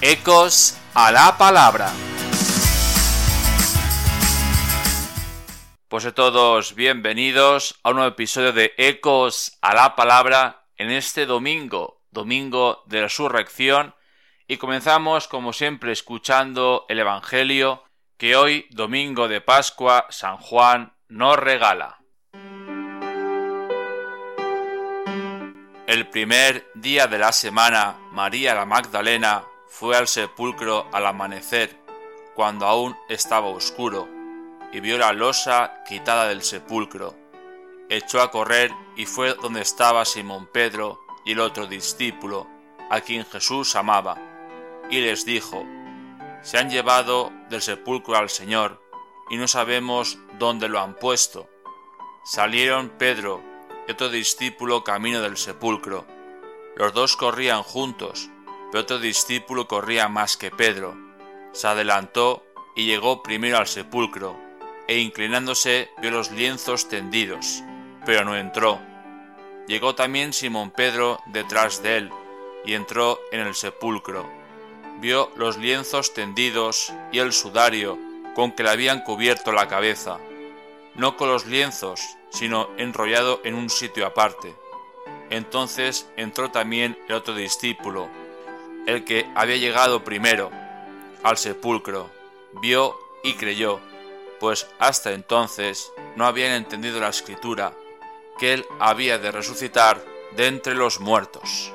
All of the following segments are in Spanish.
Ecos a la palabra. Pues a todos bienvenidos a un nuevo episodio de Ecos a la palabra en este domingo, domingo de resurrección, y comenzamos como siempre escuchando el Evangelio que hoy, domingo de Pascua, San Juan nos regala. El primer día de la semana, María la Magdalena fue al sepulcro al amanecer, cuando aún estaba oscuro, y vio la losa quitada del sepulcro. Echó a correr y fue donde estaba Simón Pedro y el otro discípulo, a quien Jesús amaba, y les dijo, Se han llevado del sepulcro al Señor, y no sabemos dónde lo han puesto. Salieron Pedro y otro discípulo camino del sepulcro. Los dos corrían juntos, pero otro discípulo corría más que Pedro. Se adelantó y llegó primero al sepulcro, e inclinándose vio los lienzos tendidos, pero no entró. Llegó también Simón Pedro detrás de él, y entró en el sepulcro. Vio los lienzos tendidos y el sudario con que le habían cubierto la cabeza, no con los lienzos, sino enrollado en un sitio aparte. Entonces entró también el otro discípulo, el que había llegado primero al sepulcro, vio y creyó, pues hasta entonces no habían entendido la escritura, que él había de resucitar de entre los muertos.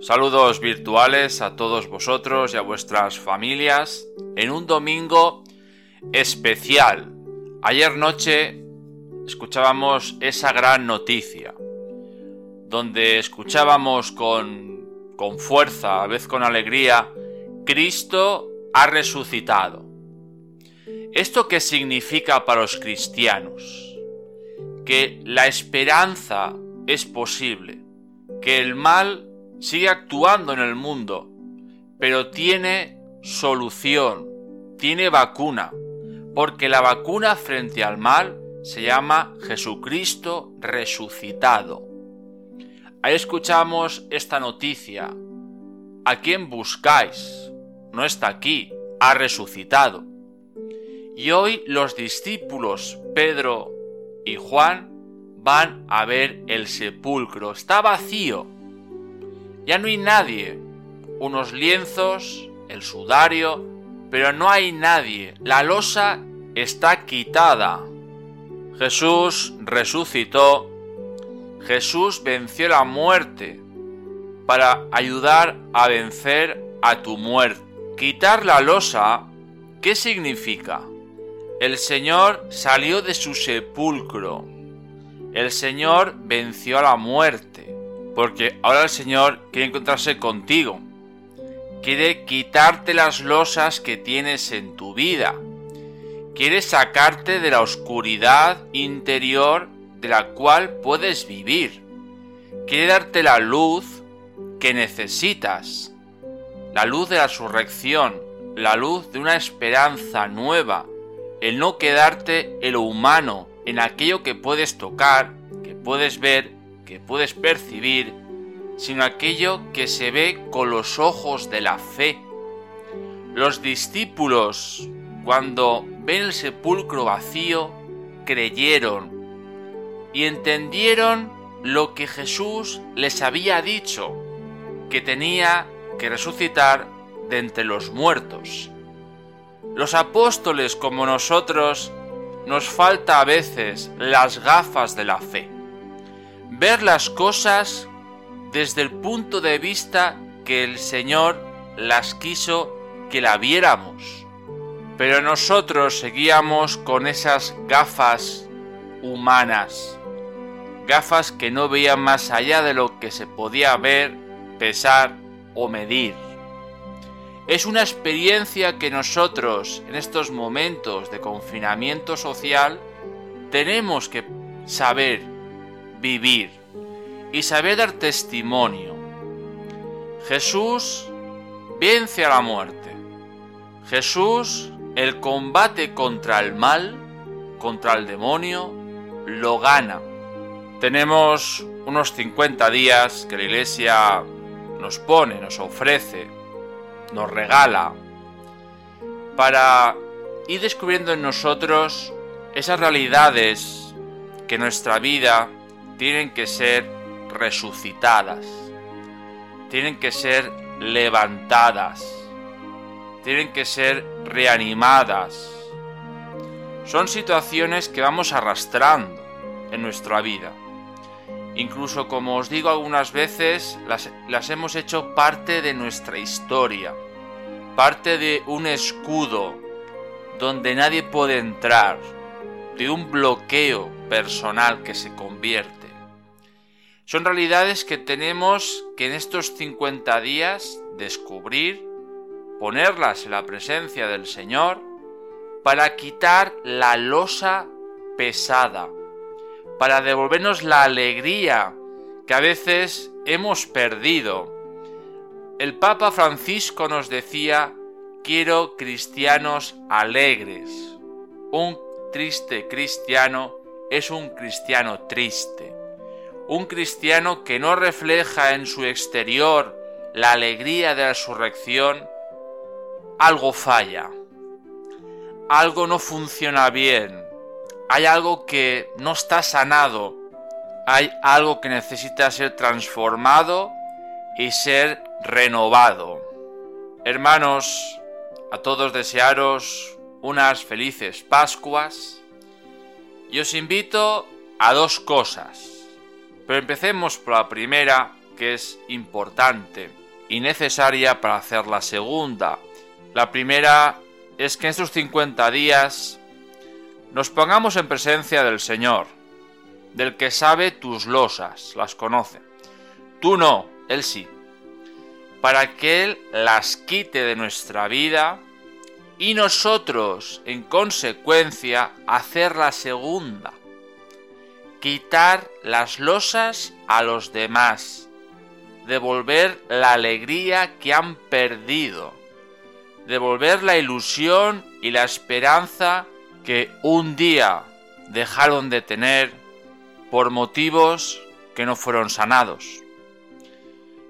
Saludos virtuales a todos vosotros y a vuestras familias en un domingo especial. Ayer noche escuchábamos esa gran noticia, donde escuchábamos con, con fuerza, a vez con alegría, Cristo ha resucitado. ¿Esto qué significa para los cristianos? Que la esperanza es posible, que el mal sigue actuando en el mundo, pero tiene solución, tiene vacuna, porque la vacuna frente al mal se llama Jesucristo resucitado. Ahí escuchamos esta noticia. ¿A quién buscáis? No está aquí, ha resucitado. Y hoy los discípulos Pedro y Juan van a ver el sepulcro. Está vacío. Ya no hay nadie. Unos lienzos, el sudario, pero no hay nadie. La losa está quitada. Jesús resucitó. Jesús venció la muerte para ayudar a vencer a tu muerte. Quitar la losa, ¿qué significa? El Señor salió de su sepulcro. El Señor venció a la muerte porque ahora el Señor quiere encontrarse contigo. Quiere quitarte las losas que tienes en tu vida. Quiere sacarte de la oscuridad interior de la cual puedes vivir. Quiere darte la luz que necesitas. La luz de la resurrección, la luz de una esperanza nueva, el no quedarte en lo humano, en aquello que puedes tocar, que puedes ver que puedes percibir, sino aquello que se ve con los ojos de la fe. Los discípulos, cuando ven el sepulcro vacío, creyeron y entendieron lo que Jesús les había dicho, que tenía que resucitar de entre los muertos. Los apóstoles como nosotros nos falta a veces las gafas de la fe ver las cosas desde el punto de vista que el Señor las quiso que la viéramos. Pero nosotros seguíamos con esas gafas humanas, gafas que no veían más allá de lo que se podía ver, pesar o medir. Es una experiencia que nosotros en estos momentos de confinamiento social tenemos que saber vivir y saber dar testimonio. Jesús vence a la muerte. Jesús el combate contra el mal, contra el demonio, lo gana. Tenemos unos 50 días que la Iglesia nos pone, nos ofrece, nos regala para ir descubriendo en nosotros esas realidades que en nuestra vida tienen que ser resucitadas, tienen que ser levantadas, tienen que ser reanimadas. Son situaciones que vamos arrastrando en nuestra vida. Incluso como os digo algunas veces, las, las hemos hecho parte de nuestra historia, parte de un escudo donde nadie puede entrar, de un bloqueo personal que se convierte. Son realidades que tenemos que en estos 50 días descubrir, ponerlas en la presencia del Señor, para quitar la losa pesada, para devolvernos la alegría que a veces hemos perdido. El Papa Francisco nos decía, quiero cristianos alegres. Un triste cristiano es un cristiano triste. Un cristiano que no refleja en su exterior la alegría de la resurrección, algo falla. Algo no funciona bien hay algo que no está sanado, hay algo que necesita ser transformado y ser renovado. Hermanos, a todos desearos unas felices Pascuas y os invito a dos cosas. Pero empecemos por la primera, que es importante y necesaria para hacer la segunda. La primera es que en estos 50 días nos pongamos en presencia del Señor, del que sabe tus losas, las conoce. Tú no, Él sí. Para que Él las quite de nuestra vida y nosotros, en consecuencia, hacer la segunda. Quitar las losas a los demás. Devolver la alegría que han perdido. Devolver la ilusión y la esperanza que un día dejaron de tener por motivos que no fueron sanados.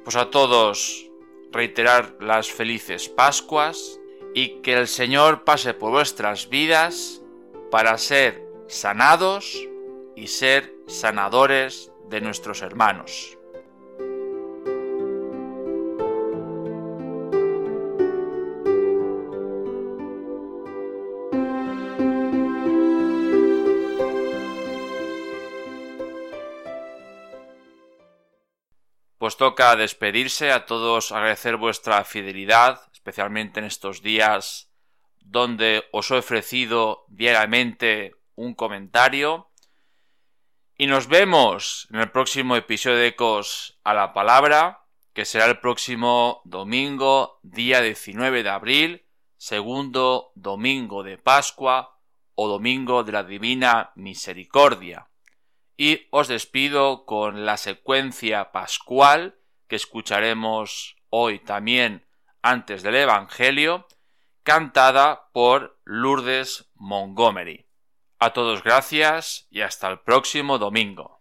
Pues a todos reiterar las felices Pascuas y que el Señor pase por vuestras vidas para ser sanados y ser sanadores de nuestros hermanos. Pues toca despedirse a todos, agradecer vuestra fidelidad, especialmente en estos días donde os he ofrecido diariamente un comentario. Y nos vemos en el próximo episodio de Ecos a la Palabra, que será el próximo domingo, día 19 de abril, segundo domingo de Pascua o domingo de la Divina Misericordia y os despido con la secuencia pascual que escucharemos hoy también antes del Evangelio, cantada por Lourdes Montgomery. A todos gracias y hasta el próximo domingo.